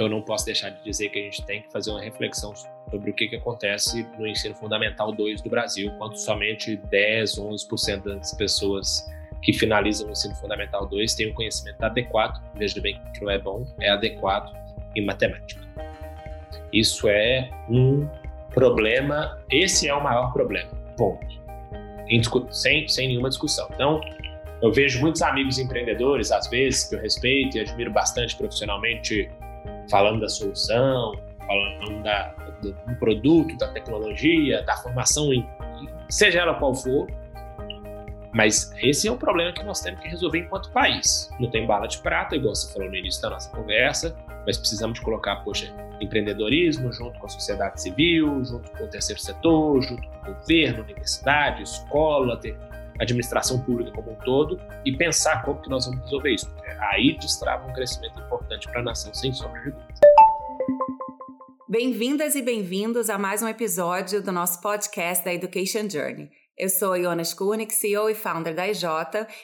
eu não posso deixar de dizer que a gente tem que fazer uma reflexão sobre o que, que acontece no ensino fundamental 2 do Brasil, quando somente 10, 11% das pessoas que finalizam o ensino fundamental 2 têm um conhecimento adequado, veja bem que não é bom, é adequado em matemática. Isso é um problema, esse é o maior problema, ponto. Sem, sem nenhuma discussão. Então, eu vejo muitos amigos empreendedores, às vezes, que eu respeito e admiro bastante profissionalmente, falando da solução, falando da, do, produto, da tecnologia, da formação, seja ela qual for, mas esse é um problema que nós temos que resolver enquanto país. Não tem bala de prata, igual você falou no início da nossa conversa, mas precisamos de colocar, poxa, empreendedorismo junto com a sociedade civil, junto com o terceiro setor, junto com o governo, universidade, escola, administração pública como um todo e pensar como que nós vamos resolver isso. Aí destrava um crescimento importante para a nação, sem sombra de dúvida. Bem-vindas e bem-vindos a mais um episódio do nosso podcast da Education Journey. Eu sou a Iona Skunik, CEO e founder da IJ,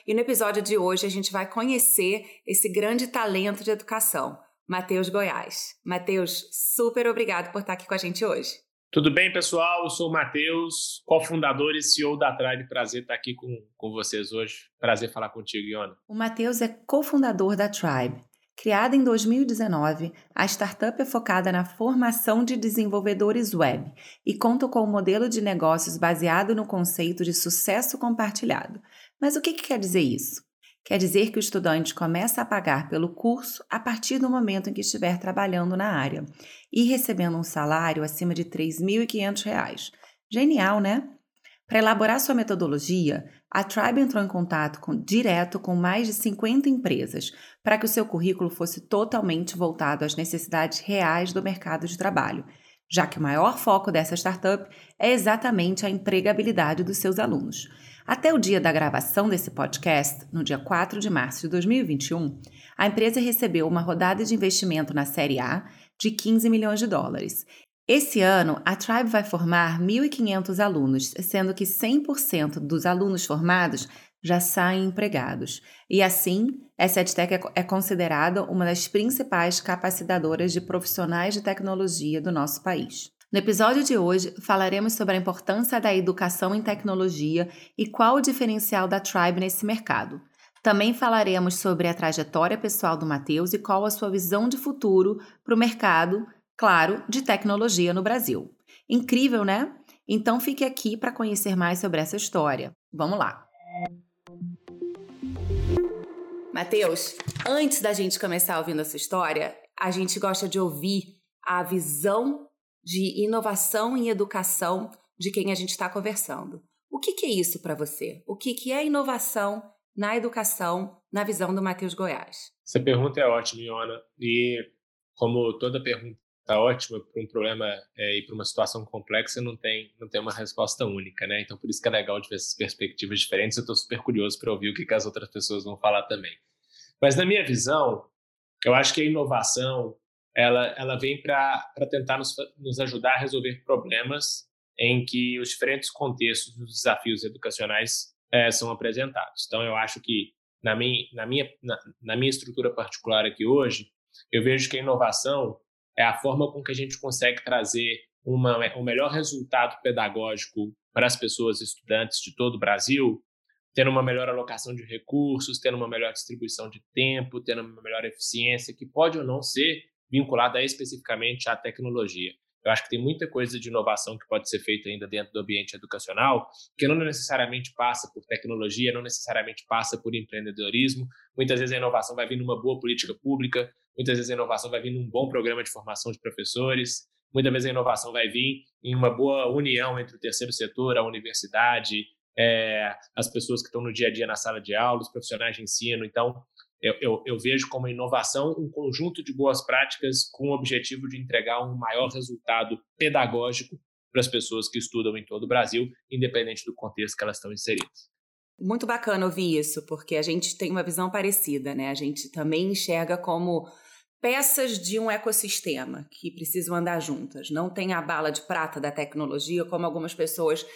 e no episódio de hoje a gente vai conhecer esse grande talento de educação, Matheus Goiás. Matheus, super obrigado por estar aqui com a gente hoje. Tudo bem, pessoal? Eu sou o Matheus, cofundador e CEO da Tribe. Prazer estar aqui com, com vocês hoje. Prazer falar contigo, Iona. O Matheus é cofundador da Tribe. Criada em 2019, a startup é focada na formação de desenvolvedores web e conta com um modelo de negócios baseado no conceito de sucesso compartilhado. Mas o que, que quer dizer isso? Quer dizer que o estudante começa a pagar pelo curso a partir do momento em que estiver trabalhando na área e recebendo um salário acima de R$ 3.500. Genial, né? Para elaborar sua metodologia, a Tribe entrou em contato com, direto com mais de 50 empresas para que o seu currículo fosse totalmente voltado às necessidades reais do mercado de trabalho, já que o maior foco dessa startup é exatamente a empregabilidade dos seus alunos. Até o dia da gravação desse podcast, no dia 4 de março de 2021, a empresa recebeu uma rodada de investimento na Série A de 15 milhões de dólares esse ano, a Tribe vai formar 1.500 alunos, sendo que 100% dos alunos formados já saem empregados. E assim, essa EdTech é, é considerada uma das principais capacitadoras de profissionais de tecnologia do nosso país. No episódio de hoje, falaremos sobre a importância da educação em tecnologia e qual o diferencial da Tribe nesse mercado. Também falaremos sobre a trajetória pessoal do Matheus e qual a sua visão de futuro para o mercado claro, de tecnologia no Brasil. Incrível, né? Então fique aqui para conhecer mais sobre essa história. Vamos lá! Mateus, antes da gente começar ouvindo essa história, a gente gosta de ouvir a visão de inovação em educação de quem a gente está conversando. O que, que, é isso para você? O que, que é inovação na educação, na visão do Matheus Goiás? Essa pergunta é ótima, Iona. E como toda pergunta tá ótima para um problema é, e para uma situação complexa não tem não tem uma resposta única, né? Então por isso que é legal de ver essas perspectivas diferentes. Eu estou super curioso para ouvir o que, que as outras pessoas vão falar também. Mas na minha visão, eu acho que a inovação ela ela vem para tentar nos, nos ajudar a resolver problemas em que os diferentes contextos dos desafios educacionais é, são apresentados. Então eu acho que na minha na minha na, na minha estrutura particular aqui hoje eu vejo que a inovação é a forma com que a gente consegue trazer uma, um melhor resultado pedagógico para as pessoas estudantes de todo o Brasil, tendo uma melhor alocação de recursos, tendo uma melhor distribuição de tempo, tendo uma melhor eficiência, que pode ou não ser vinculada especificamente à tecnologia. Eu acho que tem muita coisa de inovação que pode ser feita ainda dentro do ambiente educacional, que não necessariamente passa por tecnologia, não necessariamente passa por empreendedorismo. Muitas vezes a inovação vai vir numa boa política pública, Muitas vezes a inovação vai vir num bom programa de formação de professores, muitas vezes a inovação vai vir em uma boa união entre o terceiro setor, a universidade, é, as pessoas que estão no dia a dia na sala de aula, os profissionais de ensino. Então, eu, eu, eu, vejo como inovação um conjunto de boas práticas com o objetivo de entregar um maior resultado pedagógico para as pessoas que estudam em todo o Brasil, independente do contexto que elas estão inseridas. Muito bacana ouvir isso, porque a gente tem uma visão parecida, né? A gente também enxerga como peças de um ecossistema que precisam andar juntas. Não tem a bala de prata da tecnologia, como algumas pessoas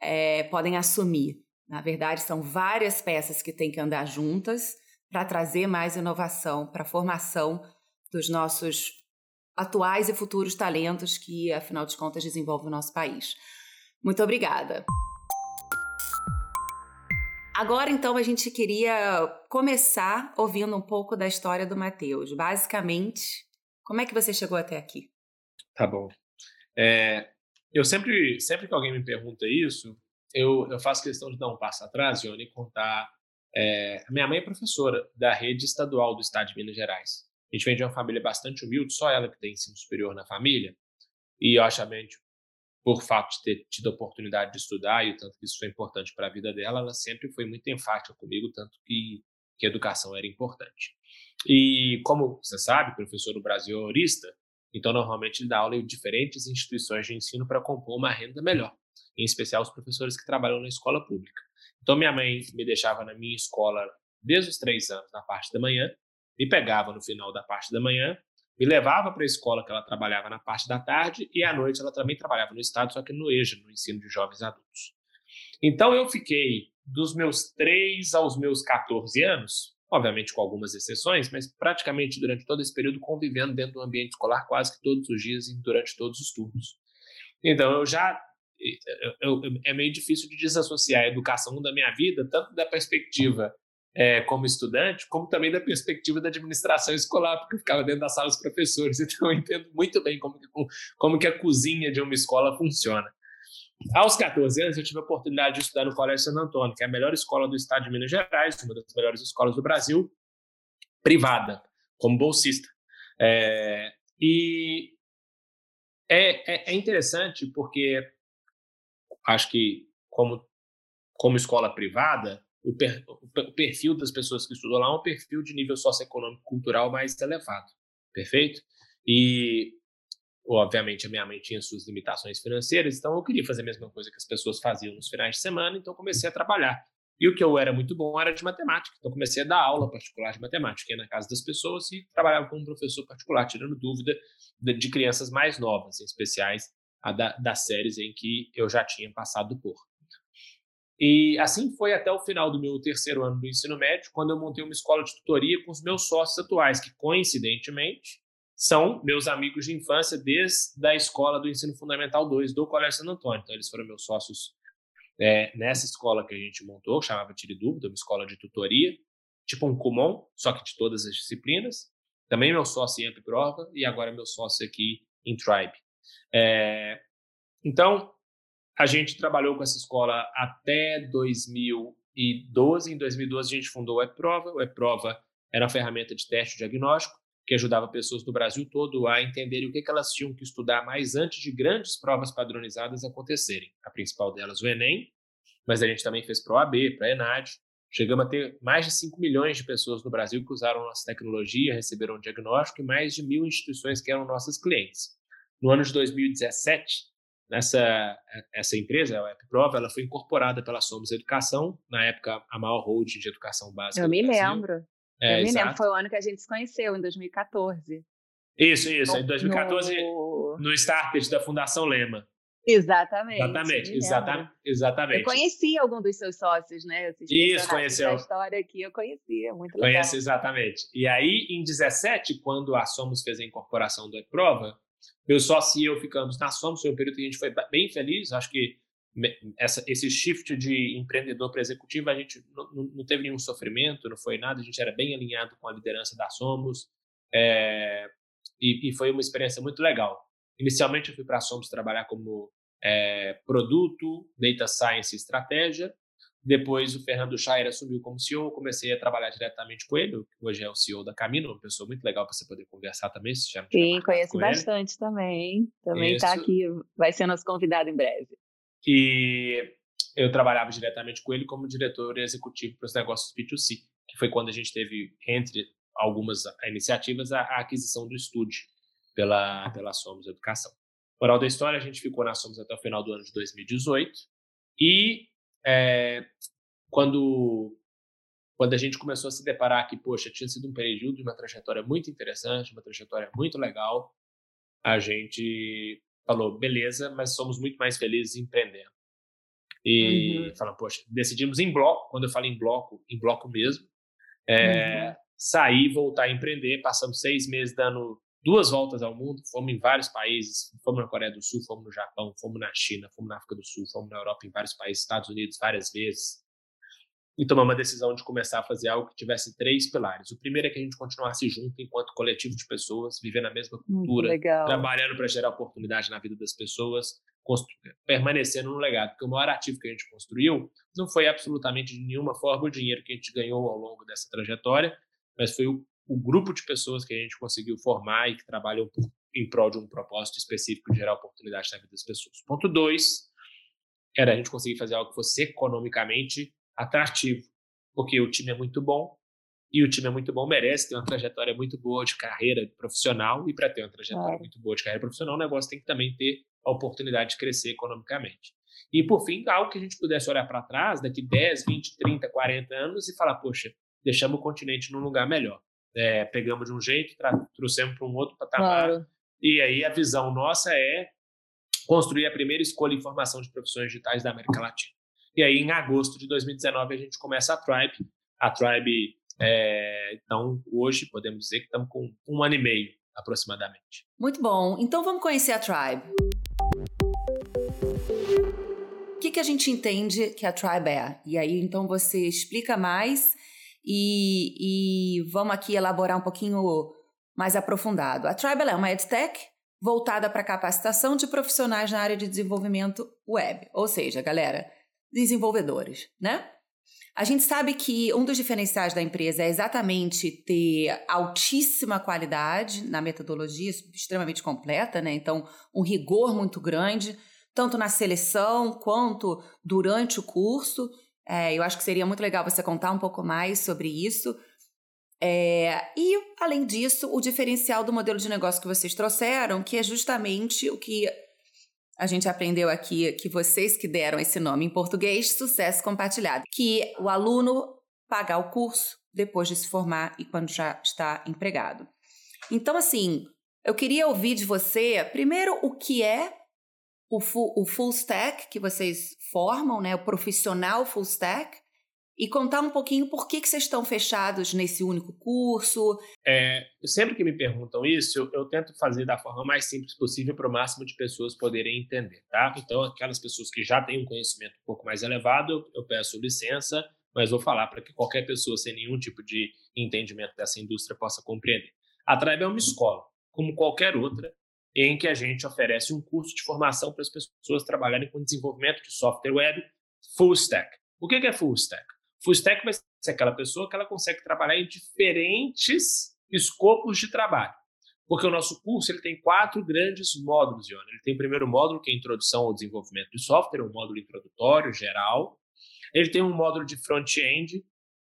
é, podem assumir. Na verdade, são várias peças que têm que andar juntas para trazer mais inovação para a formação dos nossos atuais e futuros talentos que, afinal de contas, desenvolvem o nosso país. Muito obrigada. Agora, então, a gente queria começar ouvindo um pouco da história do Matheus. Basicamente, como é que você chegou até aqui? Tá bom. É, eu sempre, sempre que alguém me pergunta isso, eu, eu faço questão de dar um passo atrás, Johnny, e contar. É, minha mãe é professora da rede estadual do estado de Minas Gerais. A gente vem de uma família bastante humilde, só ela que tem ensino superior na família. E, obviamente, por fato de ter tido a oportunidade de estudar e o tanto que isso foi importante para a vida dela, ela sempre foi muito enfática comigo, tanto que, que educação era importante. E como você sabe, professor do Brasil é horista, então normalmente ele dá aula em diferentes instituições de ensino para compor uma renda melhor, em especial os professores que trabalham na escola pública. Então minha mãe me deixava na minha escola desde os três anos, na parte da manhã, me pegava no final da parte da manhã me levava para a escola que ela trabalhava na parte da tarde e à noite ela também trabalhava no Estado, só que no EJA, no ensino de jovens adultos. Então eu fiquei dos meus 3 aos meus 14 anos, obviamente com algumas exceções, mas praticamente durante todo esse período convivendo dentro do ambiente escolar quase que todos os dias e durante todos os turnos. Então eu já é meio difícil de desassociar a educação da minha vida, tanto da perspectiva é, como estudante, como também da perspectiva da administração escolar, porque eu ficava dentro da sala dos professores, então eu entendo muito bem como que, como que a cozinha de uma escola funciona. Aos 14 anos, eu tive a oportunidade de estudar no Colégio Santo Antônio, que é a melhor escola do estado de Minas Gerais, uma das melhores escolas do Brasil, privada, como bolsista. É, e é, é, é interessante porque acho que, como, como escola privada, o, per, o perfil das pessoas que estudam lá é um perfil de nível socioeconômico cultural mais elevado, perfeito? E, obviamente, a minha mãe tinha suas limitações financeiras, então eu queria fazer a mesma coisa que as pessoas faziam nos finais de semana, então comecei a trabalhar. E o que eu era muito bom era de matemática, então comecei a dar aula particular de matemática, ia na casa das pessoas e trabalhava como professor particular, tirando dúvida de crianças mais novas, em especiais a da, das séries em que eu já tinha passado por. E assim foi até o final do meu terceiro ano do ensino médio, quando eu montei uma escola de tutoria com os meus sócios atuais, que coincidentemente são meus amigos de infância desde a escola do ensino fundamental 2 do Colégio Santo Antônio. Então, eles foram meus sócios é, nessa escola que a gente montou, chamava Tire Dúvida, uma escola de tutoria, tipo um Kumon, só que de todas as disciplinas. Também meu sócio em Amprova e agora meu sócio aqui em Tribe. É, então, a gente trabalhou com essa escola até 2012. Em 2012, a gente fundou o E-Prova. O E-Prova era uma ferramenta de teste diagnóstico que ajudava pessoas do Brasil todo a entenderem o que, elas tinham que estudar mais antes de grandes provas padronizadas acontecerem. A principal delas, o Enem, mas a gente também fez para o AB, para a ENAD. Chegamos a ter mais de 5 milhões de pessoas no Brasil que usaram nossa tecnologia, receberam um diagnóstico e mais de mil instituições que eram nossas clientes. No ano de 2017, Nessa essa empresa, a Prova, ela foi incorporada pela Somos Educação, na época a maior holding de educação básica. Eu me lembro. É, eu me lembro, foi o ano que a gente se conheceu, em 2014. Isso, isso, em 2014, no, no Startup da Fundação Lema. Exatamente. Exatamente, exatamente, exatamente. Eu conheci algum dos seus sócios, né? Isso, conheceu. A história aqui eu conhecia, muito legal. Conhece, exatamente. E aí, em 17, quando a Somos fez a incorporação do E-Prova, meu sócio e eu ficamos na Somos, foi um período que a gente foi bem feliz, acho que essa, esse shift de empreendedor para executivo, a gente não, não, teve nenhum sofrimento, não foi nada, a gente era bem alinhado com a liderança da Somos, é, e, e, foi uma experiência muito legal. Inicialmente eu fui para a Somos trabalhar como é, produto, data science e estratégia, depois o Fernando Chair assumiu como CEO, comecei a trabalhar diretamente com ele, hoje é o CEO da Camino, uma pessoa muito legal para você poder conversar também, se. Sim, conheço bastante ele. também, também está aqui, vai ser nosso convidado em breve. E eu trabalhava diretamente com ele como diretor executivo para os negócios B2C, que foi quando a gente teve, entre algumas iniciativas, a, a aquisição do estúdio pela, pela Somos Educação. Moral da história, a gente ficou na Somos até o final do ano de 2018 e é, quando, quando a gente começou a se deparar que, poxa, tinha sido um período de uma trajetória muito interessante, uma trajetória muito legal, a gente falou, beleza, mas somos muito mais felizes empreendendo. E uhum. poxa, decidimos em bloco, quando eu falo em bloco, em bloco mesmo, é, uhum. sair, voltar a empreender, passamos seis meses dando duas voltas ao mundo, fomos em vários países, fomos na Coreia do Sul, fomos no Japão, fomos na China, fomos na África do Sul, fomos na Europa, em vários países, Estados Unidos várias vezes, e tomamos a decisão de começar a fazer algo que tivesse três pilares. O primeiro é que a gente continuasse junto enquanto coletivo de pessoas, vivendo a mesma cultura, trabalhando para gerar oportunidade na vida das pessoas, permanecendo no legado. Porque o maior ativo que a gente construiu não foi absolutamente de nenhuma forma o dinheiro que a gente ganhou ao longo dessa trajetória, mas foi o, o grupo de pessoas que a gente conseguiu formar e que trabalham em prol de um propósito específico de gerar oportunidade na vida das pessoas. Ponto dois era a gente conseguir fazer algo que fosse economicamente atrativo, porque o time é muito bom e o time é muito bom, merece ter uma trajetória muito boa de carreira profissional e para ter uma trajetória muito boa de carreira profissional, o negócio tem que também ter a oportunidade de crescer economicamente. E, por fim, algo que a gente pudesse olhar para trás daqui 10, 20, 30, 40 anos e falar, poxa, deixamos o continente num lugar melhor. É, pegamos de um jeito, trouxemos para um outro patamar. Claro. E aí a visão nossa é construir a primeira escolha em formação de profissões digitais da América Latina. E aí, em agosto de 2019, a gente começa a Tribe. A Tribe, é, então, hoje, podemos dizer que estamos com um ano e meio, aproximadamente. Muito bom. Então, vamos conhecer a Tribe. O que, que a gente entende que a Tribe é? E aí, então, você explica mais e, e vamos aqui elaborar um pouquinho mais aprofundado. A Tribe é uma EdTech voltada para capacitação de profissionais na área de desenvolvimento web. Ou seja, galera, desenvolvedores, né? A gente sabe que um dos diferenciais da empresa é exatamente ter altíssima qualidade na metodologia, extremamente completa, né? Então, um rigor muito grande, tanto na seleção quanto durante o curso. É, eu acho que seria muito legal você contar um pouco mais sobre isso. É, e, além disso, o diferencial do modelo de negócio que vocês trouxeram, que é justamente o que a gente aprendeu aqui que vocês que deram esse nome em português, sucesso compartilhado, que o aluno pagar o curso depois de se formar e quando já está empregado. Então, assim, eu queria ouvir de você, primeiro, o que é o full, o full stack que vocês formam, né? O profissional full stack e contar um pouquinho por que, que vocês estão fechados nesse único curso. É, sempre que me perguntam isso, eu, eu tento fazer da forma mais simples possível para o máximo de pessoas poderem entender, tá? Então, aquelas pessoas que já têm um conhecimento um pouco mais elevado, eu peço licença, mas vou falar para que qualquer pessoa sem nenhum tipo de entendimento dessa indústria possa compreender. A Tribe é uma escola, como qualquer outra, em que a gente oferece um curso de formação para as pessoas trabalharem com desenvolvimento de software web full stack. O que é full stack? Full stack vai ser aquela pessoa que ela consegue trabalhar em diferentes escopos de trabalho. Porque o nosso curso ele tem quatro grandes módulos, Iona. Ele tem o primeiro módulo, que é introdução ao desenvolvimento de software, um módulo introdutório, geral. Ele tem um módulo de front-end,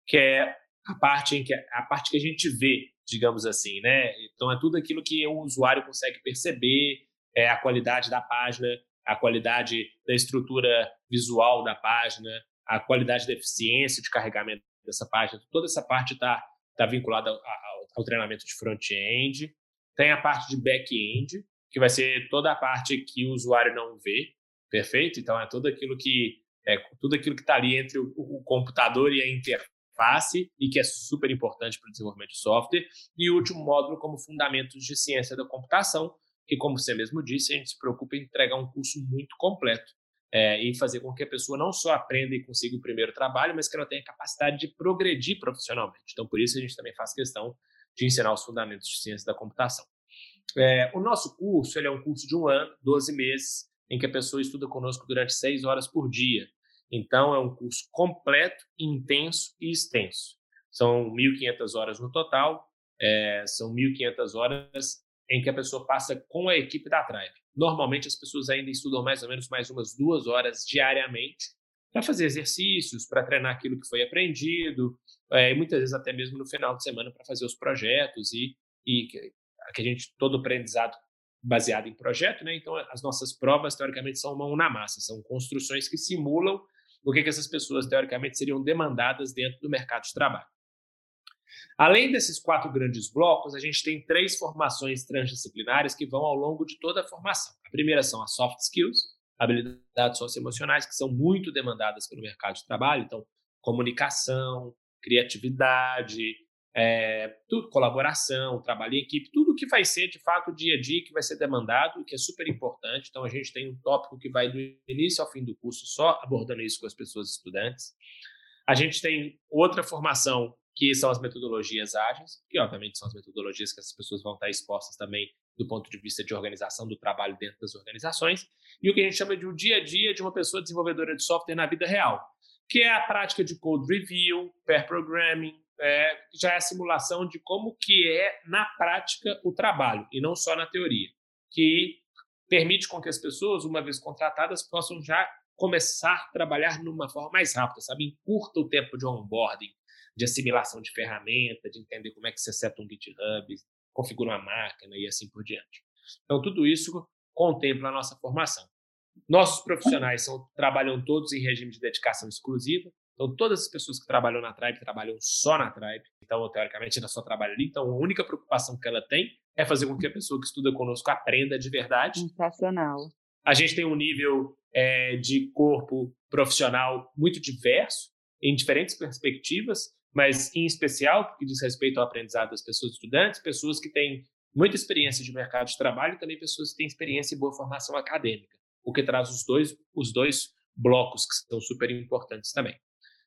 que é a parte em que a parte que a gente vê, digamos assim, né? Então é tudo aquilo que o usuário consegue perceber, é a qualidade da página, a qualidade da estrutura visual da página, a qualidade da eficiência de carregamento dessa página, toda essa parte está tá vinculada ao, ao, treinamento de front-end. Tem a parte de back-end, que vai ser toda a parte que o usuário não vê, perfeito? Então, é tudo aquilo que é tudo aquilo que está ali entre o, o, computador e a interface e que é super importante para o desenvolvimento de software. E o último módulo como fundamentos de ciência da computação, que, como você mesmo disse, a gente se preocupa em entregar um curso muito completo é, e fazer com que a pessoa não só aprenda e consiga o primeiro trabalho, mas que ela tenha capacidade de progredir profissionalmente. Então, por isso a gente também faz questão de ensinar os fundamentos de ciência da computação. É, o nosso curso ele é um curso de um ano, 12 meses, em que a pessoa estuda conosco durante seis horas por dia. Então, é um curso completo, intenso e extenso. São 1.500 horas no total, é, são 1.500 horas em que a pessoa passa com a equipe da Tribe. Normalmente as pessoas ainda estudam mais ou menos mais umas duas horas diariamente para fazer exercícios, para treinar aquilo que foi aprendido, é, e muitas vezes até mesmo no final de semana para fazer os projetos e, e que, a gente todo aprendizado baseado em projeto, né? Então as nossas provas teoricamente são mão na massa, são construções que simulam o que, que essas pessoas teoricamente seriam demandadas dentro do mercado de trabalho. Além desses quatro grandes blocos, a gente tem três formações transdisciplinares que vão ao longo de toda a formação. A primeira são as soft skills, habilidades socioemocionais, que são muito demandadas pelo mercado de trabalho, então, comunicação, criatividade, é, tudo, colaboração, trabalho em equipe, tudo que vai ser de fato o dia a dia que vai ser demandado, que é super importante. Então, a gente tem um tópico que vai do início ao fim do curso só abordando isso com as pessoas estudantes. A gente tem outra formação que são as metodologias ágeis, que obviamente são as metodologias que as pessoas vão estar expostas também do ponto de vista de organização do trabalho dentro das organizações, e o que a gente chama de o dia a dia de uma pessoa desenvolvedora de software na vida real, que é a prática de code review, pair programming, é, já é a simulação de como que é na prática o trabalho e não só na teoria, que permite com que as pessoas, uma vez contratadas, possam já começar a trabalhar numa forma mais rápida, sabe? Encurta o tempo de onboarding, de assimilação de ferramenta, de entender como é que você seta um GitHub, configura uma máquina e assim por diante. Então, tudo isso contempla a nossa formação. Nossos profissionais são, trabalham todos em regime de dedicação exclusiva, então, todas as pessoas que trabalham na Tribe trabalham só na Tribe. Então, teoricamente, ela só trabalha ali. Então, a única preocupação que ela tem é fazer com que a pessoa que estuda conosco aprenda de verdade. Sensacional. A gente tem um nível é, de corpo profissional muito diverso, em diferentes perspectivas, mas em especial porque diz respeito ao aprendizado das pessoas estudantes, pessoas que têm muita experiência de mercado de trabalho e também pessoas que têm experiência e boa formação acadêmica, o que traz os dois, os dois blocos que são super importantes também.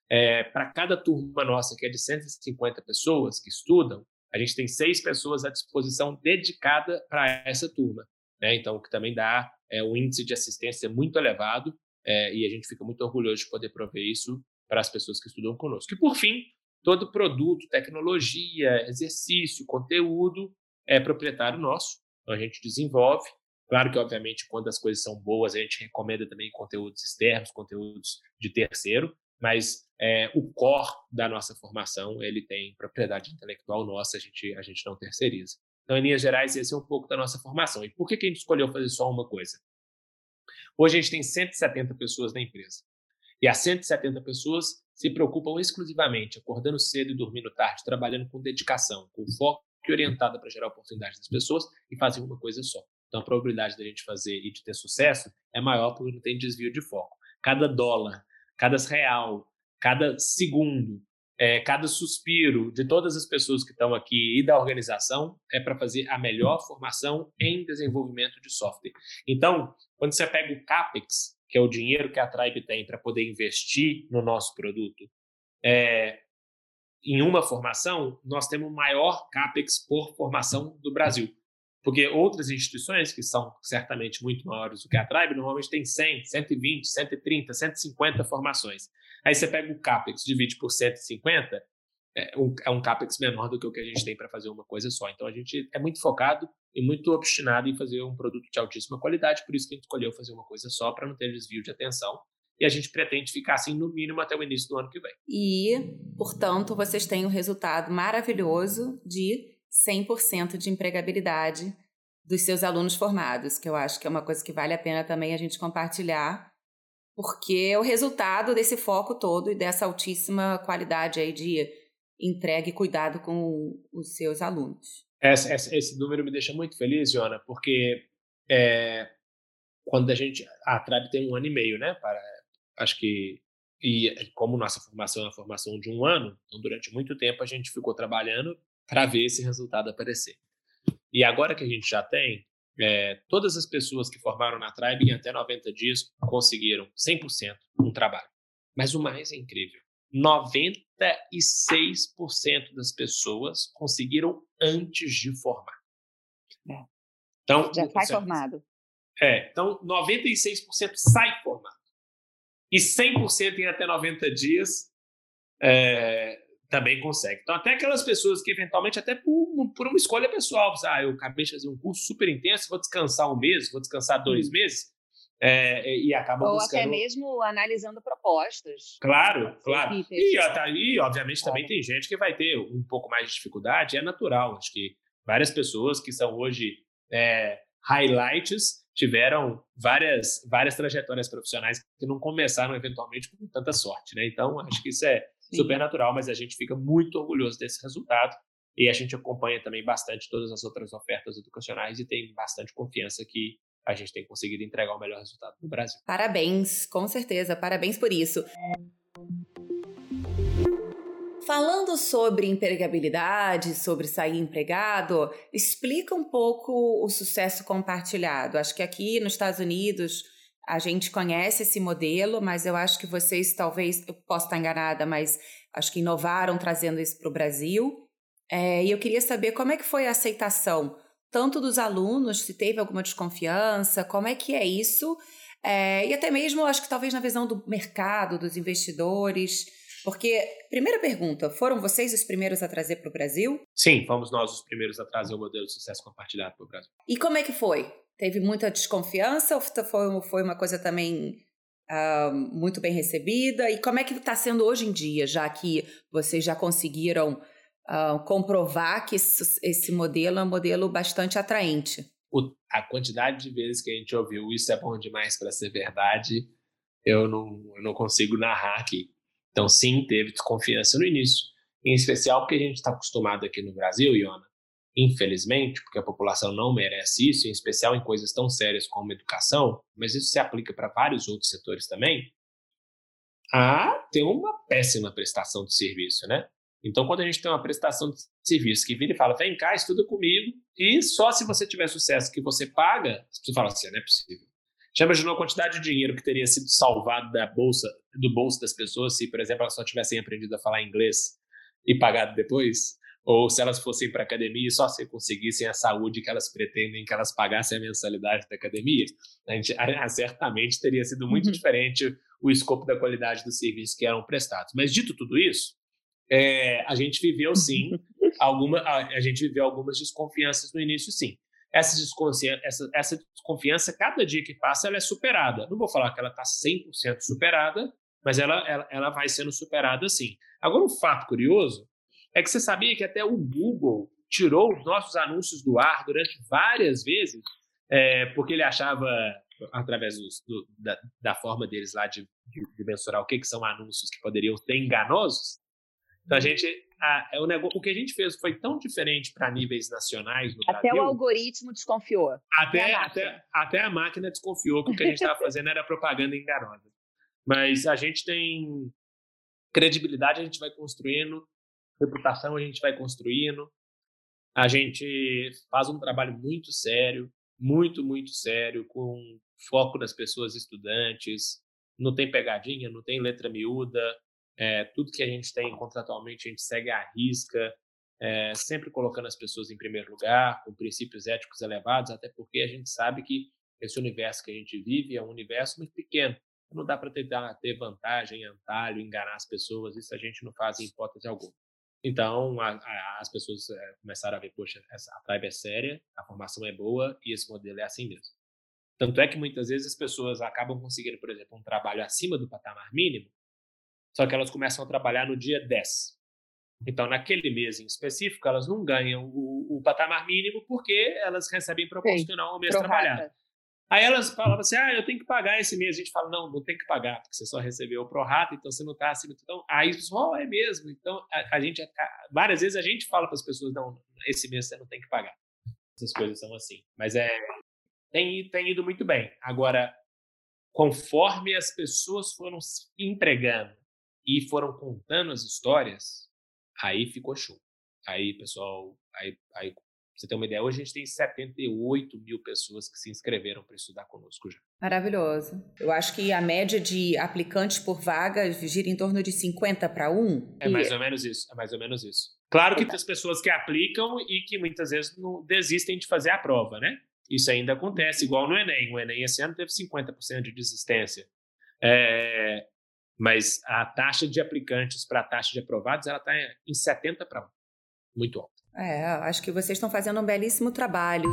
É, Para cada turma nossa, que é de 150 pessoas que estudam, a gente tem seis pessoas à disposição dedicada para essa turma. Né? Então, o que também dá é, um índice de assistência muito elevado é, e a gente fica muito orgulhoso de poder prover isso para as pessoas que estudam conosco. E, por fim, todo produto, tecnologia, exercício, conteúdo é proprietário nosso. Então, a gente desenvolve. Claro que, obviamente, quando as coisas são boas, a gente recomenda também conteúdos externos, conteúdos de terceiro, mas é, o core da nossa formação ele tem propriedade intelectual nossa, a gente, a gente não terceiriza. Então, em linhas gerais, esse é um pouco da nossa formação. E por que, que a gente escolheu fazer só uma coisa? Hoje a gente tem 170 pessoas na empresa. E as 170 pessoas se preocupam exclusivamente, acordando cedo e dormindo tarde, trabalhando com dedicação, com foco e orientada para gerar oportunidades das pessoas e fazer uma coisa só. Então, a probabilidade da gente fazer e de ter sucesso é maior porque não tem desvio de foco. Cada dólar cada real, cada segundo, é, cada suspiro de todas as pessoas que estão aqui e da organização é para fazer a melhor formação em desenvolvimento de software. Então, quando você pega o CAPEX, que é o dinheiro que a Tribe tem para poder investir no nosso produto, é, em uma formação, nós temos o maior CAPEX por formação do Brasil. Porque outras instituições, que são certamente muito maiores do que a Tribe, normalmente tem 100, 120, 130, 150 formações. Aí você pega o CAPEX, divide por 150, é um, é um CAPEX menor do que o que a gente tem para fazer uma coisa só. Então a gente é muito focado e muito obstinado em fazer um produto de altíssima qualidade, por isso que a gente escolheu fazer uma coisa só, para não ter desvio de atenção. E a gente pretende ficar assim no mínimo até o início do ano que vem. E, portanto, vocês têm um resultado maravilhoso de 100% de empregabilidade dos seus alunos formados, que eu acho que é uma coisa que vale a pena também a gente compartilhar, porque é o resultado desse foco todo e dessa altíssima qualidade aí de entrega e cuidado com os seus alunos. Esse, esse, esse número me deixa muito feliz, Jona, porque é, quando a gente. A Tribe tem um ano e meio, né? Para, acho que. E como nossa formação é uma formação de um ano, então durante muito tempo a gente ficou trabalhando para ver esse resultado aparecer. E agora que a gente já tem, é, todas as pessoas que formaram na Tribe em até 90 dias conseguiram 100% um trabalho. Mas o mais incrível, 96% das pessoas conseguiram antes de formar. É. Então, já sai formado. É, então 96% sai formado. E 100% em até 90 dias é, também consegue. Então, até aquelas pessoas que eventualmente, até por, por uma escolha pessoal, ah, eu acabei de fazer um curso super intenso, vou descansar um mês, vou descansar dois hum. meses, é, e acaba Ou buscando... até mesmo analisando propostas. Claro, claro. E, e, obviamente, também tem gente que vai ter um pouco mais de dificuldade, é natural. Acho que várias pessoas que são hoje é, highlights tiveram várias, várias trajetórias profissionais que não começaram eventualmente com tanta sorte, né? Então, acho que isso é Sim. super natural, mas a gente fica muito orgulhoso desse resultado e a gente acompanha também bastante todas as outras ofertas educacionais e tem bastante confiança que a gente tem conseguido entregar o melhor resultado no Brasil. Parabéns, com certeza, parabéns por isso. Falando sobre empregabilidade, sobre sair empregado, explica um pouco o sucesso compartilhado. Acho que aqui nos Estados Unidos a gente conhece esse modelo, mas eu acho que vocês talvez, eu posso estar enganada, mas acho que inovaram trazendo isso para o Brasil. É, e eu queria saber como é que foi a aceitação, tanto dos alunos, se teve alguma desconfiança, como é que é isso, é, e até mesmo, acho que talvez na visão do mercado, dos investidores. Porque, primeira pergunta, foram vocês os primeiros a trazer para o Brasil? Sim, fomos nós os primeiros a trazer o modelo de sucesso compartilhado para o Brasil. E como é que foi? Teve muita desconfiança ou foi, foi uma coisa também uh, muito bem recebida? E como é que está sendo hoje em dia, já que vocês já conseguiram uh, comprovar que esse, modelo é um modelo bastante atraente? O, a quantidade de vezes que a gente ouviu isso é bom demais para ser verdade, eu não, eu não consigo narrar aqui. Então, sim, teve desconfiança no início, em especial porque a gente está acostumado aqui no Brasil, Iona, infelizmente, porque a população não merece isso, em especial em coisas tão sérias como educação, mas isso se aplica para vários outros setores também, a ter uma péssima prestação de serviço, né? Então, quando a gente tem uma prestação de serviço que vira e fala, vem cá, estuda comigo, e só se você tiver sucesso que você paga, as pessoas falam assim, não é possível. Já imaginou a quantidade de dinheiro que teria sido salvado da bolsa, do bolso das pessoas se, por exemplo, elas só tivessem aprendido a falar inglês e pagado depois? Ou se elas fossem para a academia e só se conseguissem a saúde que elas pretendem que elas pagassem a mensalidade da academia? A gente a, certamente teria sido muito uhum. diferente o escopo da qualidade dos serviços que eram prestados. Mas dito tudo isso, é, a gente viveu sim alguma, a, a gente viveu algumas desconfianças no início, sim essa desconfiança, essa, essa desconfiança, cada dia que passa, ela é superada. Não vou falar que ela está 100% superada, mas ela, ela, ela vai sendo superada sim. Agora, um fato curioso é que você sabia que até o Google tirou os nossos anúncios do ar durante várias vezes, é, porque ele achava, através do, da, da, forma deles lá de, de, de mensurar o que, que são anúncios que poderiam ser enganosos, então a gente a, é o, negócio, o que a gente fez foi tão diferente para níveis nacionais no Até Brasil, o algoritmo desconfiou. Até, a até, até a máquina desconfiou que o que a gente estava fazendo era propaganda enganosa. Mas a gente tem credibilidade, a gente vai construindo, reputação a gente vai construindo. A gente faz um trabalho muito sério, muito, muito sério, com foco nas pessoas estudantes. Não tem pegadinha, não tem letra miúda, é, tudo que a gente tem contratualmente a gente segue à risca, é, sempre colocando as pessoas em primeiro lugar, com princípios éticos elevados, até porque a gente sabe que esse universo que a gente vive é um universo muito pequeno. Não dá para ter, ter vantagem, antalho, enganar as pessoas, isso a gente não faz em hipótese alguma. Então, a, a, as pessoas é, começaram a ver, poxa, essa, a Tribe é séria, a formação é boa e esse modelo é assim mesmo. Tanto é que muitas vezes as pessoas acabam conseguindo, por exemplo, um trabalho acima do patamar mínimo, só que elas começam a trabalhar no dia 10. Então, naquele mês em específico, elas não ganham o, o patamar mínimo porque elas recebem proporcional ao mês trabalhado. Aí elas falavam assim: ah, eu tenho que pagar esse mês. A gente fala: não, não tem que pagar, porque você só recebeu o prorata, então você não está acima. Então, aí pessoal, oh, é mesmo. Então, a, a gente, várias vezes a gente fala para as pessoas: não, esse mês você não tem que pagar. Essas coisas são assim. Mas é, tem, tem ido muito bem. Agora, conforme as pessoas foram se empregando, e foram contando as histórias, aí ficou show. Aí, pessoal, aí, aí você ter uma ideia, hoje a gente tem 78 mil pessoas que se inscreveram para estudar conosco já. Maravilhoso. Eu acho que a média de aplicantes por vaga gira em torno de 50 para 1. É mais ou menos isso, é mais ou menos isso. Claro que tem as pessoas que aplicam e que muitas vezes não desistem de fazer a prova, né? Isso ainda acontece, igual no Enem. O Enem esse ano teve 50% de desistência. É, mas a taxa de aplicantes para a taxa de aprovados ela está em 70 para 1. Muito alta. É, acho que vocês estão fazendo um belíssimo trabalho.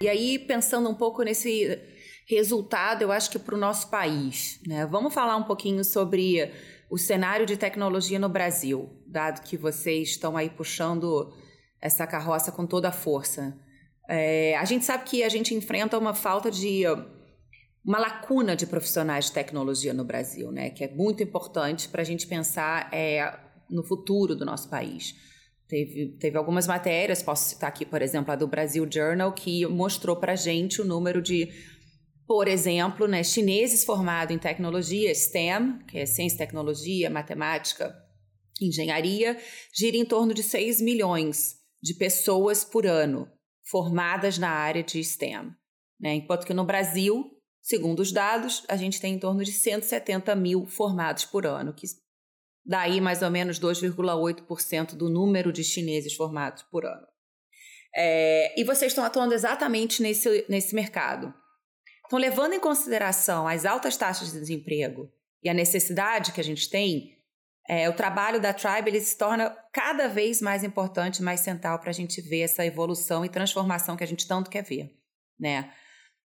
E aí, pensando um pouco nesse resultado, eu acho que para o nosso país, né? Vamos falar um pouquinho sobre o cenário de tecnologia no Brasil, dado que vocês estão aí puxando essa carroça com toda a força. É, a gente sabe que a gente enfrenta uma falta de uma lacuna de profissionais de tecnologia no Brasil, né? Que é muito importante para a gente pensar é, no futuro do nosso país. Teve, teve algumas matérias, posso citar aqui, por exemplo, a do Brasil Journal, que mostrou para gente o número de por exemplo, né, chineses formados em tecnologia, STEM, que é ciência, tecnologia, matemática, engenharia, gira em torno de 6 milhões de pessoas por ano formadas na área de STEM. Né? Enquanto que no Brasil, segundo os dados, a gente tem em torno de 170 mil formados por ano, que daí mais ou menos 2,8% do número de chineses formados por ano. É, e vocês estão atuando exatamente nesse, nesse mercado. Então, levando em consideração as altas taxas de desemprego e a necessidade que a gente tem, é, o trabalho da Tribe ele se torna cada vez mais importante, mais central para a gente ver essa evolução e transformação que a gente tanto quer ver. Né?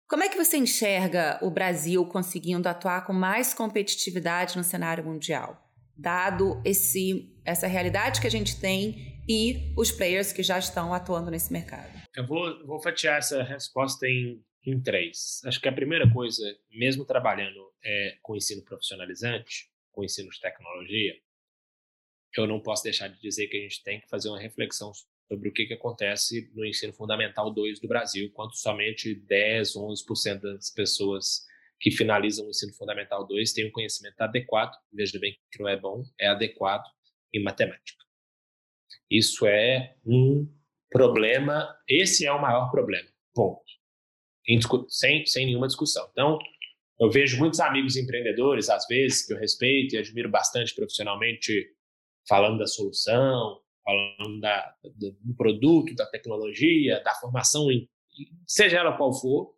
Como é que você enxerga o Brasil conseguindo atuar com mais competitividade no cenário mundial, dado esse, essa realidade que a gente tem e os players que já estão atuando nesse mercado? Eu vou, vou fatiar essa resposta em, em três. Acho que a primeira coisa, mesmo trabalhando é, com ensino profissionalizante, com ensino de tecnologia, eu não posso deixar de dizer que a gente tem que fazer uma reflexão sobre o que, que acontece no ensino fundamental 2 do Brasil, quando somente 10, 11% das pessoas que finalizam o ensino fundamental 2 têm um conhecimento adequado, veja bem que não é bom, é adequado em matemática. Isso é um problema, esse é o maior problema, ponto. Sem, sem nenhuma discussão. Então, eu vejo muitos amigos empreendedores, às vezes, que eu respeito e admiro bastante profissionalmente, falando da solução, falando da, do produto, da tecnologia, da formação, seja ela qual for.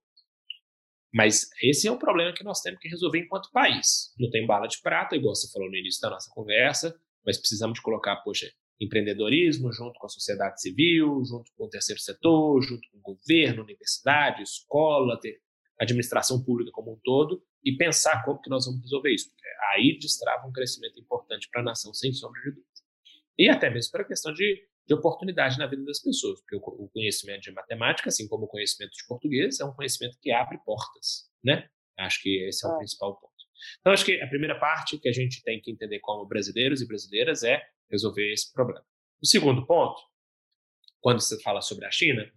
Mas esse é um problema que nós temos que resolver enquanto país. Não tem bala de prata, igual você falou no início da nossa conversa, mas precisamos de colocar, poxa, empreendedorismo junto com a sociedade civil, junto com o terceiro setor, junto com o governo, universidade, escola, administração pública como um todo, e pensar como que nós vamos resolver isso. Porque aí destrava um crescimento importante para a nação, sem sombra de dúvida. E até mesmo para a questão de, de oportunidade na vida das pessoas, porque o, conhecimento de matemática, assim como o conhecimento de português, é um conhecimento que abre portas, né? Acho que esse é o é. principal ponto. Então, acho que a primeira parte que a gente tem que entender como brasileiros e brasileiras é resolver esse problema. O segundo ponto, quando você fala sobre a China,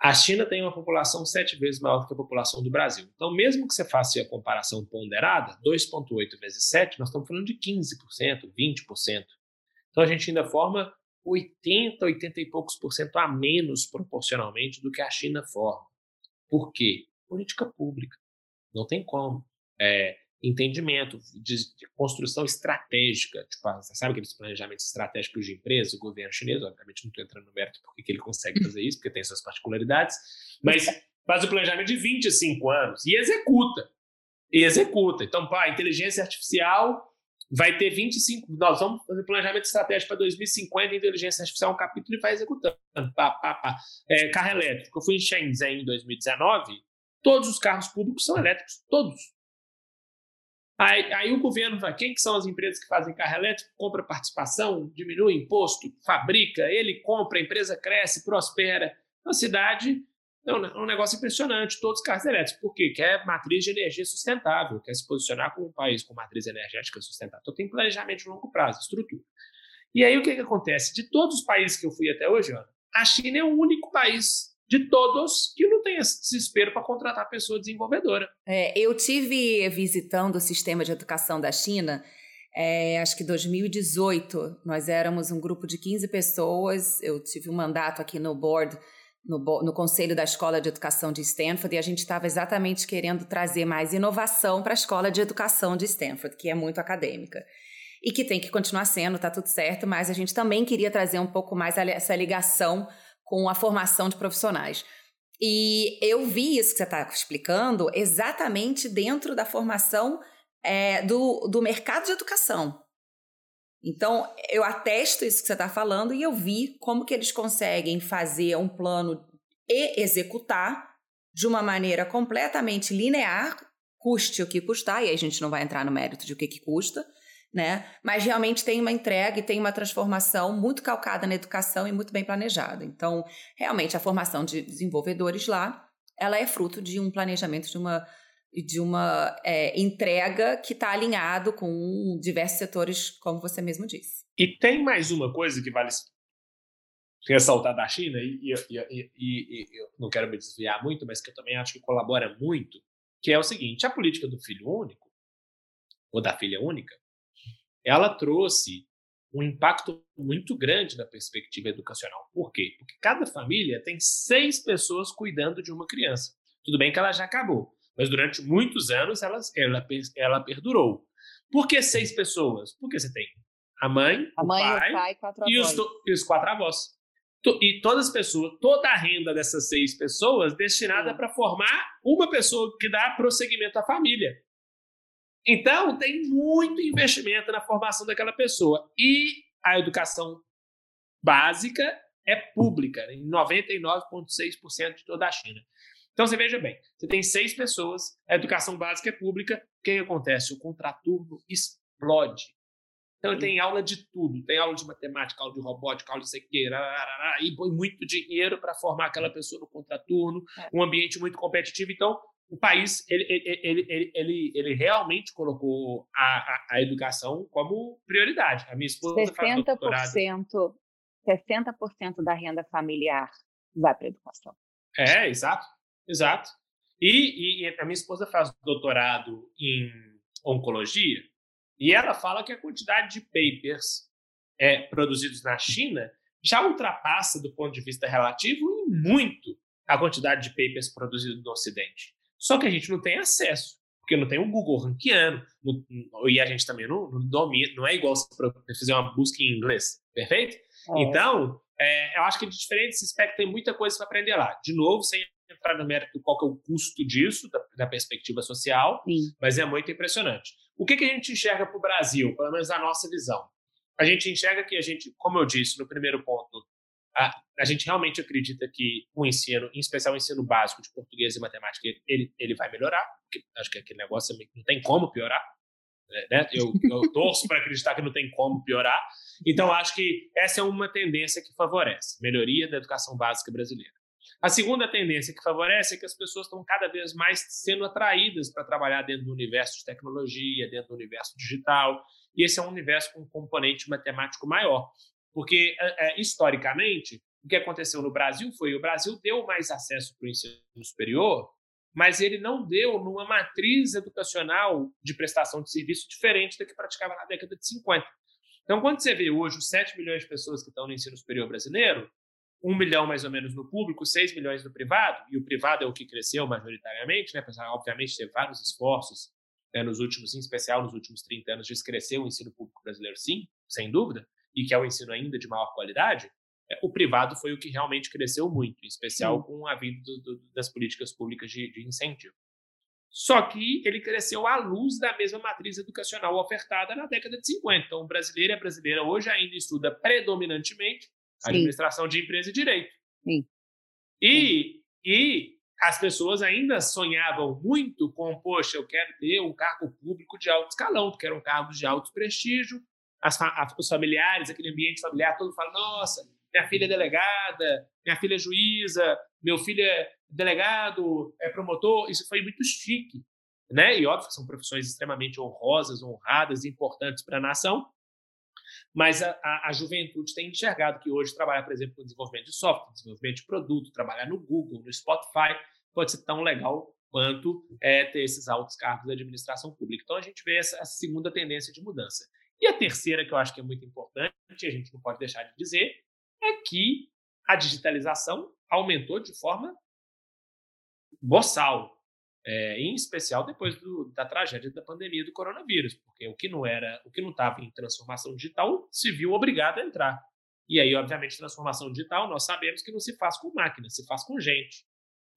a China tem uma população sete vezes maior do que a população do Brasil. Então, mesmo que você faça a comparação ponderada, 2,8 vezes 7, nós estamos falando de 15%, 20%. Então, a gente ainda forma 80, 80 e poucos por cento a menos proporcionalmente do que a China forma. Por quê? Política pública. Não tem como. É, entendimento, de, de, construção estratégica. Tipo, ah, você sabe aqueles planejamentos estratégicos de empresa, o governo chinês, obviamente não estou entrando no mérito porque ele consegue fazer isso, porque tem suas particularidades, mas faz o planejamento de 25 anos e executa. E executa. Então, pá, inteligência artificial vai ter 25. Nós vamos fazer planejamento estratégico para 2050, inteligência artificial é um capítulo e vai executando. Pá, pá, pá. É, carro elétrico. Eu fui em Shenzhen em 2019, todos os carros públicos são elétricos, todos. Aí, aí, o governo vai, quem que são as empresas que fazem carro elétrico? Compra participação, diminui imposto, fabrica, ele compra, a empresa cresce, prospera. Na cidade, é um, é um negócio impressionante, todos os carros elétricos. Por quê? Quer matriz de energia sustentável, quer se posicionar como um país com matriz energética sustentável. Então tem planejamento de longo prazo, estrutura. E aí o que, que acontece? De todos os países que eu fui até hoje, a China é o único país de todos que não tem esse desespero para contratar pessoa desenvolvedora. É, eu tive visitando o sistema de educação da China, é, acho que 2018. Nós éramos um grupo de 15 pessoas. Eu tive um mandato aqui no board, no, no conselho da Escola de Educação de Stanford, e a gente estava exatamente querendo trazer mais inovação para a Escola de Educação de Stanford, que é muito acadêmica e que tem que continuar sendo, tá tudo certo, mas a gente também queria trazer um pouco mais essa ligação com a formação de profissionais. E eu vi isso que você está explicando exatamente dentro da formação é, do, do mercado de educação. Então, eu atesto isso que você está falando e eu vi como que eles conseguem fazer um plano e executar de uma maneira completamente linear, custe o que custar, e aí a gente não vai entrar no mérito de o que, que custa, né? Mas realmente tem uma entrega e tem uma transformação muito calcada na educação e muito bem planejada. Então, realmente a formação de desenvolvedores lá, ela é fruto de um planejamento de uma de uma é, entrega que está alinhado com diversos setores, como você mesmo disse. E tem mais uma coisa que vale ressaltar da China, e, e, e, e, eu não quero me desviar muito, mas que eu também acho que colabora muito que é o seguinte: a política do filho único, ou da filha única, ela trouxe um impacto muito grande na perspectiva educacional. Por quê? Porque cada família tem seis pessoas cuidando de uma criança. Tudo bem que ela já acabou, mas durante muitos anos ela, ela, ela perdurou. Por que seis pessoas? Porque você tem a mãe, a o mãe, pai, o pai quatro e, os, e os quatro avós. E todas as pessoas, toda a renda dessas seis pessoas destinada para formar uma pessoa que dá prosseguimento à família. Então, tem muito investimento na formação daquela pessoa. E a educação básica é pública, em 99,6% de toda a China. Então, você veja bem, você tem seis pessoas, a educação básica é pública, o que acontece? O contraturno explode. Então, tem aula de tudo. Tem aula de matemática, aula de robótica, aula de sequeira, e põe muito dinheiro para formar aquela pessoa no contraturno, é. um ambiente muito competitivo. Então, o país ele, ele, ele, ele, ele realmente colocou a, a, a, educação como prioridade. A minha esposa 60%, faz doutorado. 60% da renda familiar vai para a educação. É, exato, exato. E, e, a minha esposa faz doutorado em oncologia e ela fala que a quantidade de papers é, produzidos na China já ultrapassa, do ponto de vista relativo, muito a quantidade de papers produzidos no Ocidente. Só que a gente não tem acesso, porque não tem um Google ranqueando, e a gente também não, não domina, não é igual se fazer uma busca em inglês, perfeito? É. Então, é, eu acho que de diferente esse aspecto tem muita coisa para aprender lá. De novo, sem entrar no mérito qual que é o custo disso, da, da perspectiva social, Sim. mas é muito impressionante. O que, que a gente enxerga para o Brasil, pelo menos a nossa visão? A gente enxerga que a gente, como eu disse no primeiro ponto, a, a gente realmente acredita que o ensino, em especial o ensino básico de português e matemática, ele, ele vai melhorar, porque acho que aquele negócio não tem como piorar. Né? Eu, eu torço para acreditar que não tem como piorar. Então, acho que essa é uma tendência que favorece melhoria da educação básica brasileira. A segunda tendência que favorece é que as pessoas estão cada vez mais sendo atraídas para trabalhar dentro do universo de tecnologia, dentro do universo digital, e esse é um universo com um componente matemático maior. Porque, é, é, historicamente, o que aconteceu no Brasil foi o Brasil deu mais acesso para o ensino superior, mas ele não deu numa matriz educacional de prestação de serviço diferente da que praticava na década de 50. Então, quando você vê hoje os 7 milhões de pessoas que estão no ensino superior brasileiro, 1 milhão mais ou menos no público, 6 milhões no privado, e o privado é o que cresceu majoritariamente, né? obviamente, ter vários esforços né, nos últimos, em especial nos últimos 30 anos, de crescer o ensino público brasileiro, sim, sem dúvida e que é o ensino ainda de maior qualidade, é, o privado foi o que realmente cresceu muito, em especial Sim. com a vinda das políticas públicas de, de, incentivo. Só que ele cresceu à luz da mesma matriz educacional ofertada na década de 50. Então, o brasileiro e a brasileira hoje ainda estuda predominantemente. Administração de empresa e direito. Sim. E, e as pessoas ainda sonhavam muito com, poxa, eu quero ter um cargo público de alto escalão, porque eram cargos de alto prestígio, as, os familiares, aquele ambiente familiar, todo fala: nossa, minha filha é delegada, minha filha é juíza, meu filho é delegado, é promotor. Isso foi muito chique. Né? E óbvio que são profissões extremamente honrosas, honradas, importantes para a nação, mas a, a, a, juventude tem enxergado que hoje trabalhar, por exemplo, com desenvolvimento de software, desenvolvimento de produto, trabalhar no Google, no Spotify, pode ser tão legal quanto é, ter esses altos cargos da administração pública. Então a gente vê essa, essa segunda tendência de mudança. E a terceira, que eu acho que é muito importante, a gente não pode deixar de dizer, é que a digitalização aumentou de forma boçal, é, em especial depois do, da tragédia da pandemia do coronavírus, porque o que não era, o que não estava em transformação digital se viu obrigado a entrar. E aí, obviamente, transformação digital nós sabemos que não se faz com máquina, se faz com gente.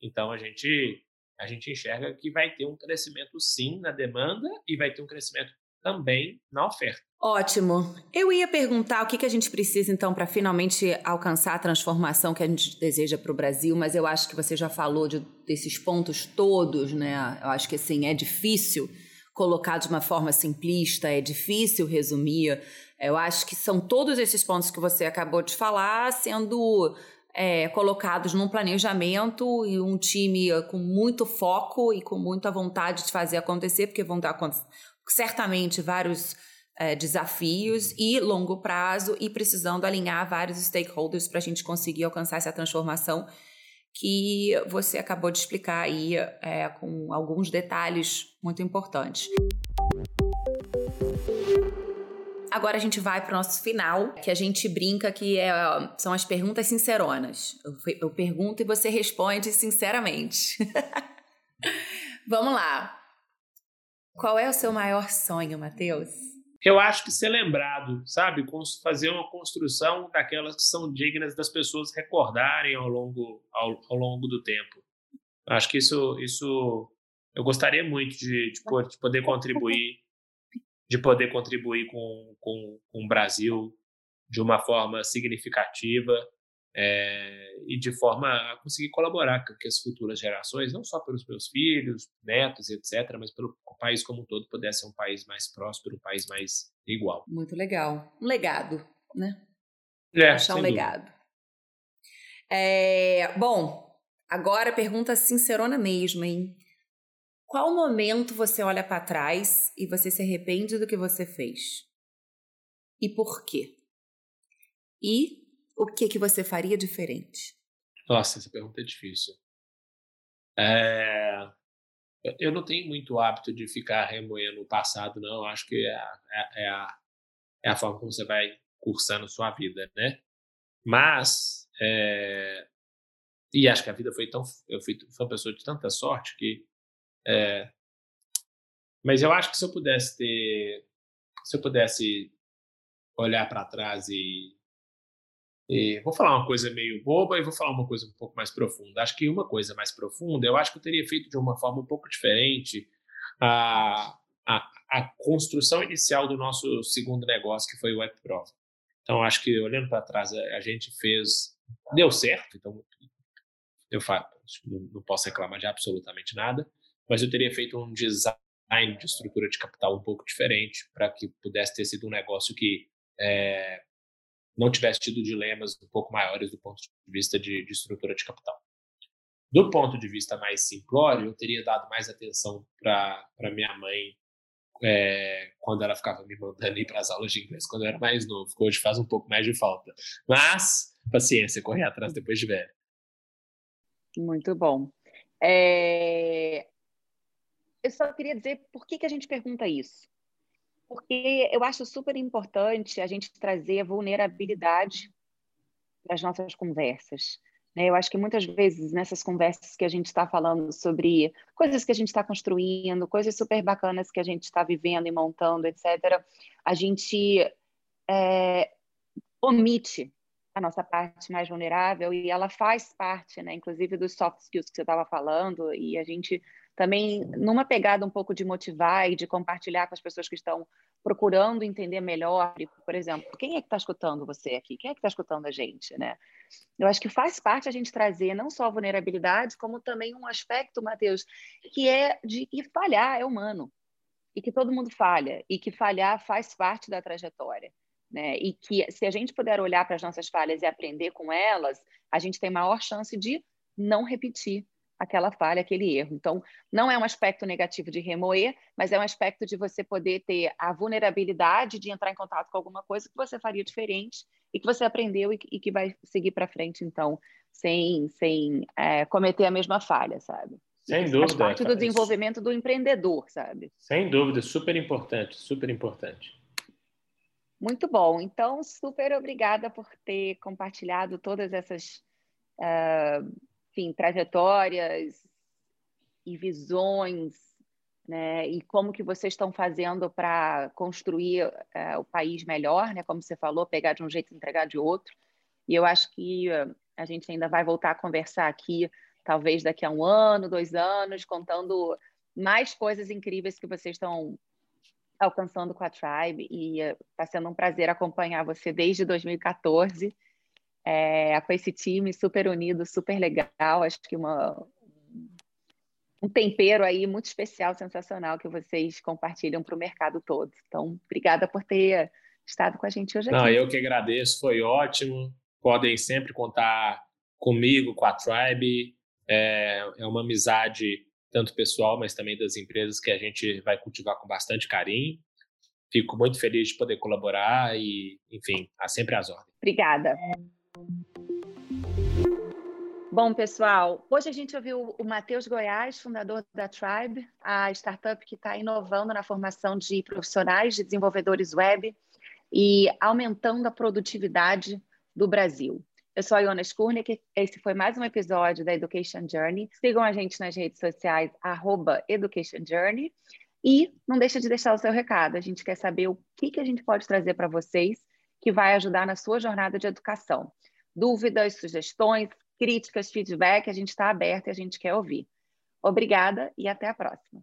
Então a gente a gente enxerga que vai ter um crescimento sim na demanda e vai ter um crescimento também na oferta. Ótimo. Eu ia perguntar o que, que a gente precisa, então, para finalmente alcançar a transformação que a gente deseja para o Brasil, mas eu acho que você já falou de, desses pontos todos, né? Eu acho que, assim, é difícil colocar de uma forma simplista, é difícil resumir. Eu acho que são todos esses pontos que você acabou de falar sendo é, colocados num planejamento e um time com muito foco e com muita vontade de fazer acontecer, porque vão dar certamente vários é, desafios e longo prazo e precisando alinhar vários stakeholders para a gente conseguir alcançar essa transformação que você acabou de explicar aí é, com alguns detalhes muito importantes. Agora a gente vai para o nosso final, que a gente brinca que é, são as perguntas sinceronas. Eu, eu pergunto e você responde sinceramente. Vamos lá. Qual é o seu maior sonho, Matheus? Eu acho que ser lembrado, sabe? Fazer uma construção daquelas que são dignas das pessoas recordarem ao longo, ao, ao longo do tempo. Acho que isso, isso eu gostaria muito de, de, poder contribuir de poder contribuir com, com, com o Brasil de uma forma significativa é, e de forma a conseguir colaborar com as futuras gerações, não só pelos meus filhos, netos, etc., mas pelo país como um todo pudesse ser um país mais próspero, um país mais igual. Muito legal. Um legado, né? É, Deixar um legado. É, bom, agora pergunta sincerona mesmo, hein? Qual momento você olha para trás e você se arrepende do que você fez? E por quê? E o que que você faria diferente? Nossa, essa pergunta é difícil. É... Eu não tenho muito hábito de ficar remoendo o passado, não. Acho que é a, é, é a, é a forma como você vai cursando sua vida, né? Mas, é... e acho que a vida foi tão. Eu fui, fui uma pessoa de tanta sorte que é, mas eu acho que se eu pudesse ter, se eu pudesse olhar para trás e, e, vou falar uma coisa meio boba e vou falar uma coisa um pouco mais profunda. Acho que uma coisa mais profunda, eu acho que eu teria feito de uma forma um pouco diferente a, a, a construção inicial do nosso segundo negócio, que foi o WebProv. Então, acho que olhando para trás, a, a, gente fez, deu certo. Então, eu falo, não posso reclamar de absolutamente nada mas eu teria feito um design de estrutura de capital um pouco diferente para que pudesse ter sido um negócio que é, não tivesse tido dilemas um pouco maiores do ponto de vista de, de estrutura de capital. Do ponto de vista mais simplório, eu teria dado mais atenção para minha mãe é, quando ela ficava me mandando ir para as aulas de inglês quando eu era mais novo, que hoje faz um pouco mais de falta. Mas, paciência, correr atrás depois de velho. Muito bom. É, eu só queria dizer por que, que a gente pergunta isso. Porque eu acho super importante a gente trazer vulnerabilidade para as nossas conversas. Né? Eu acho que muitas vezes nessas conversas que a gente está falando sobre coisas que a gente está construindo, coisas super bacanas que a gente está vivendo e montando, etc., a gente é, omite a nossa parte mais vulnerável e ela faz parte, né, inclusive dos soft skills que você estava falando e a gente também numa pegada um pouco de motivar e de compartilhar com as pessoas que estão procurando entender melhor, por exemplo, quem é que está escutando você aqui? Quem é que está escutando a gente, né? Eu acho que faz parte a gente trazer não só a vulnerabilidade, como também um aspecto, Matheus, que é de que falhar é humano e que todo mundo falha e que falhar faz parte da trajetória. Né? E que se a gente puder olhar para as nossas falhas e aprender com elas, a gente tem maior chance de não repetir aquela falha, aquele erro. Então, não é um aspecto negativo de remoer, mas é um aspecto de você poder ter a vulnerabilidade de entrar em contato com alguma coisa que você faria diferente e que você aprendeu e, e que vai seguir para frente, então, sem, sem é, cometer a mesma falha, sabe? Sem dúvida. Faz parte do desenvolvimento do empreendedor, sabe? Sem dúvida, super importante, super importante. Muito bom. Então, super obrigada por ter compartilhado todas essas uh, enfim, trajetórias e visões, né? E como que vocês estão fazendo para construir é, o país melhor, né? Como você falou, pegar de um jeito e entregar de outro. E eu acho que a gente ainda vai voltar a conversar aqui, talvez daqui a um ano, dois anos, contando mais coisas incríveis que vocês estão alcançando com a Tribe. E está sendo um prazer acompanhar você desde 2014 é, com esse time super unido, super legal. Acho que uma, um tempero aí muito especial, sensacional que vocês compartilham para o mercado todo. Então, obrigada por ter estado com a gente hoje aqui. Não, eu que agradeço, foi ótimo. Podem sempre contar comigo, com a Tribe. É, é uma amizade tanto pessoal, mas também das empresas que a gente vai cultivar com bastante carinho. Fico muito feliz de poder colaborar e, enfim, há sempre as ordens. Obrigada. Bom, pessoal, hoje a gente ouviu o Matheus Goiás, fundador da Tribe, a startup que está inovando na formação de profissionais de desenvolvedores web e aumentando a produtividade do Brasil. Eu sou a Iona Skurnik, esse foi mais um episódio da Education Journey. Sigam a gente nas redes sociais, arroba Education Journey. E não deixa de deixar o seu recado. A gente quer saber o que, que a gente pode trazer para vocês que vai ajudar na sua jornada de educação. Dúvidas, sugestões, críticas, feedback, a gente está aberto e a gente quer ouvir. Obrigada e até a próxima.